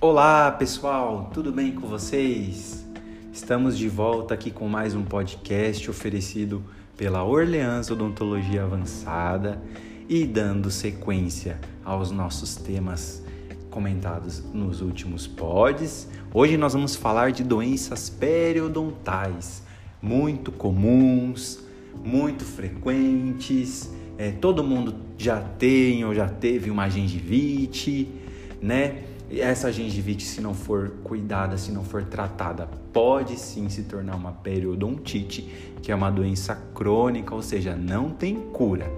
Olá pessoal, tudo bem com vocês? Estamos de volta aqui com mais um podcast oferecido pela Orleans Odontologia Avançada e dando sequência aos nossos temas comentados nos últimos pods. Hoje nós vamos falar de doenças periodontais, muito comuns, muito frequentes. É, todo mundo já tem ou já teve uma gengivite, né? Essa gengivite, se não for cuidada, se não for tratada, pode sim se tornar uma periodontite, que é uma doença crônica, ou seja, não tem cura.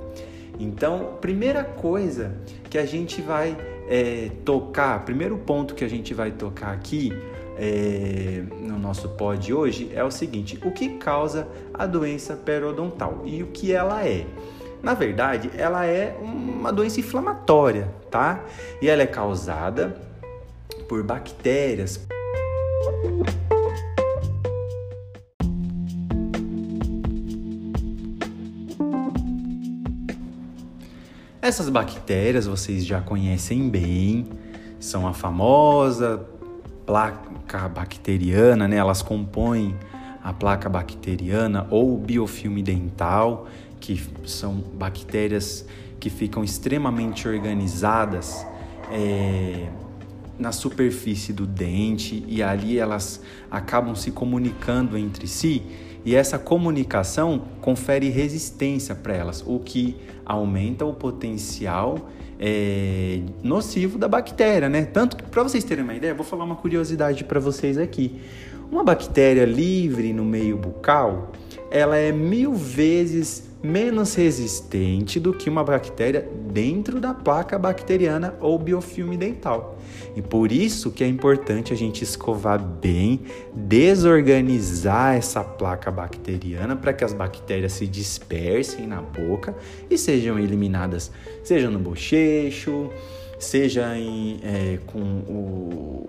Então, primeira coisa que a gente vai é, tocar, primeiro ponto que a gente vai tocar aqui é, no nosso pod hoje é o seguinte: o que causa a doença periodontal e o que ela é? Na verdade, ela é uma doença inflamatória, tá? E ela é causada por bactérias. Essas bactérias vocês já conhecem bem, são a famosa placa bacteriana, né? Elas compõem a placa bacteriana ou biofilme dental, que são bactérias que ficam extremamente organizadas é, na superfície do dente e ali elas acabam se comunicando entre si e essa comunicação confere resistência para elas, o que aumenta o potencial é, nocivo da bactéria, né? Tanto para vocês terem uma ideia, vou falar uma curiosidade para vocês aqui. Uma bactéria livre no meio bucal, ela é mil vezes menos resistente do que uma bactéria dentro da placa bacteriana ou biofilme dental. E por isso que é importante a gente escovar bem, desorganizar essa placa bacteriana para que as bactérias se dispersem na boca e sejam eliminadas, seja no bochecho, seja em, é, com o,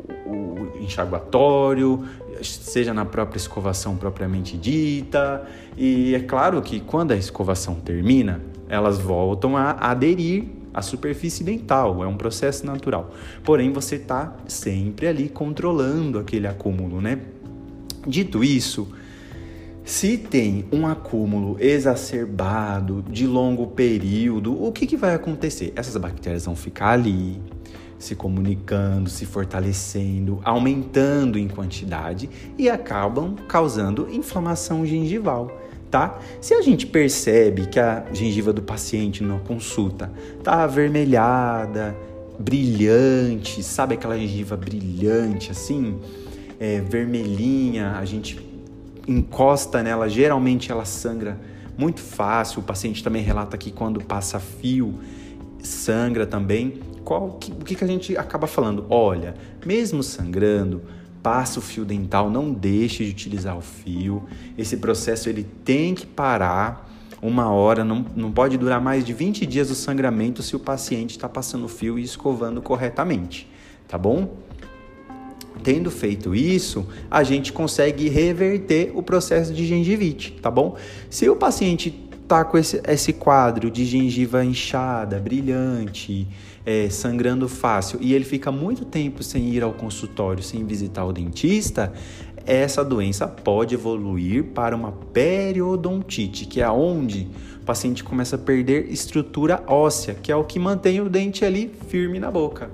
enxaguatório, seja na própria escovação propriamente dita. E é claro que quando a escovação termina, elas voltam a aderir à superfície dental, é um processo natural. Porém, você está sempre ali controlando aquele acúmulo, né? Dito isso, se tem um acúmulo exacerbado de longo período, o que, que vai acontecer? Essas bactérias vão ficar ali, se comunicando, se fortalecendo, aumentando em quantidade e acabam causando inflamação gengival. Tá? Se a gente percebe que a gengiva do paciente na consulta tá avermelhada, brilhante, sabe aquela gengiva brilhante assim, é, vermelhinha, a gente encosta nela, geralmente ela sangra muito fácil. O paciente também relata que quando passa fio, sangra também. Qual, que, o que, que a gente acaba falando? Olha, mesmo sangrando, passa o fio dental, não deixe de utilizar o fio. Esse processo ele tem que parar uma hora, não, não pode durar mais de 20 dias o sangramento se o paciente está passando o fio e escovando corretamente, tá bom? Tendo feito isso, a gente consegue reverter o processo de gengivite, tá bom? Se o paciente tá com esse, esse quadro de gengiva inchada, brilhante, é, sangrando fácil e ele fica muito tempo sem ir ao consultório, sem visitar o dentista, essa doença pode evoluir para uma periodontite, que é onde o paciente começa a perder estrutura óssea, que é o que mantém o dente ali firme na boca.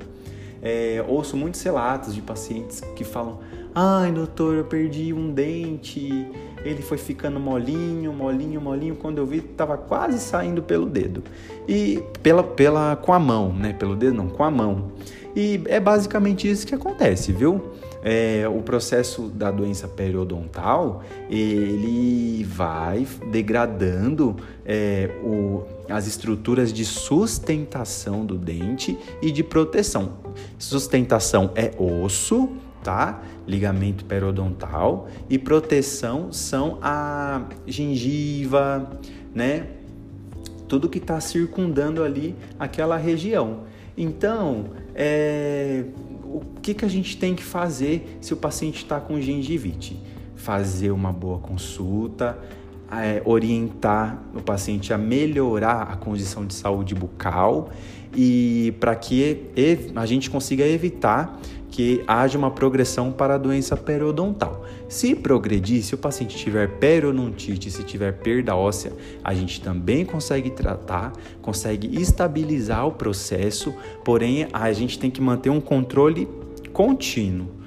É, ouço muitos relatos de pacientes que falam: ai, doutor, eu perdi um dente, ele foi ficando molinho, molinho, molinho. Quando eu vi, estava quase saindo pelo dedo. E pela, pela, com a mão, né? Pelo dedo não, com a mão. E é basicamente isso que acontece, viu? É, o processo da doença periodontal ele vai degradando é, o, as estruturas de sustentação do dente e de proteção. Sustentação é osso, tá? Ligamento periodontal e proteção são a gengiva, né? Tudo que está circundando ali aquela região. Então, é, o que, que a gente tem que fazer se o paciente está com gengivite? Fazer uma boa consulta, é, orientar o paciente a melhorar a condição de saúde bucal e para que a gente consiga evitar que haja uma progressão para a doença periodontal. Se progredir, se o paciente tiver periodontite, se tiver perda óssea, a gente também consegue tratar, consegue estabilizar o processo, porém a gente tem que manter um controle contínuo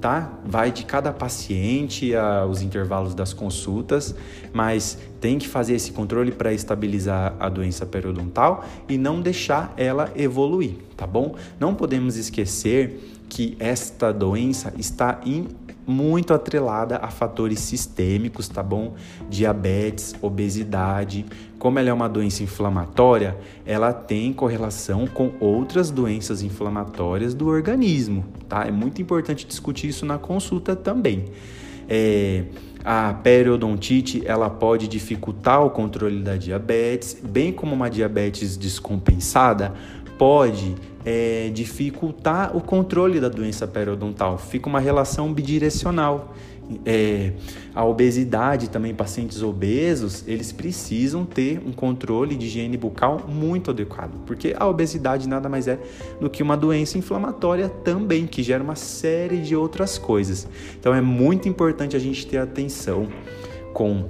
tá? Vai de cada paciente aos intervalos das consultas, mas tem que fazer esse controle para estabilizar a doença periodontal e não deixar ela evoluir, tá bom? Não podemos esquecer que esta doença está em muito atrelada a fatores sistêmicos, tá bom? Diabetes, obesidade. Como ela é uma doença inflamatória, ela tem correlação com outras doenças inflamatórias do organismo, tá? É muito importante discutir isso na consulta também. É, a periodontite ela pode dificultar o controle da diabetes, bem como uma diabetes descompensada pode é, dificultar o controle da doença periodontal. Fica uma relação bidirecional. É, a obesidade também, pacientes obesos, eles precisam ter um controle de higiene bucal muito adequado, porque a obesidade nada mais é do que uma doença inflamatória também, que gera uma série de outras coisas. Então é muito importante a gente ter atenção com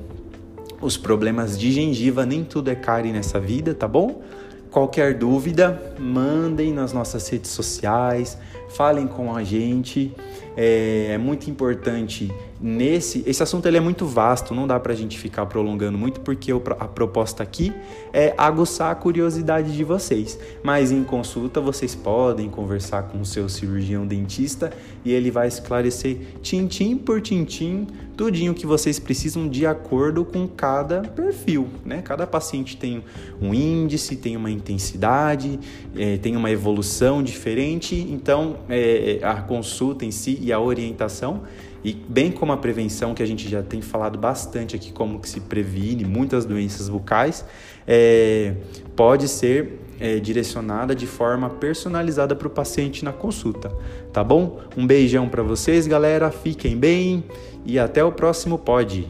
os problemas de gengiva, nem tudo é cárie nessa vida, tá bom? Qualquer dúvida, mandem nas nossas redes sociais, falem com a gente. É, é muito importante nesse esse assunto ele é muito vasto, não dá para a gente ficar prolongando muito porque a proposta aqui é aguçar a curiosidade de vocês. Mas em consulta vocês podem conversar com o seu cirurgião dentista e ele vai esclarecer tintim por tintim tudinho que vocês precisam de acordo com cada perfil, né? Cada paciente tem um índice, tem uma intensidade, é, tem uma evolução diferente, então é, a consulta em si e a orientação e bem como a prevenção, que a gente já tem falado bastante aqui, como que se previne muitas doenças bucais, é, pode ser é, direcionada de forma personalizada para o paciente na consulta, tá bom? Um beijão para vocês, galera, fiquem bem e até o próximo pod.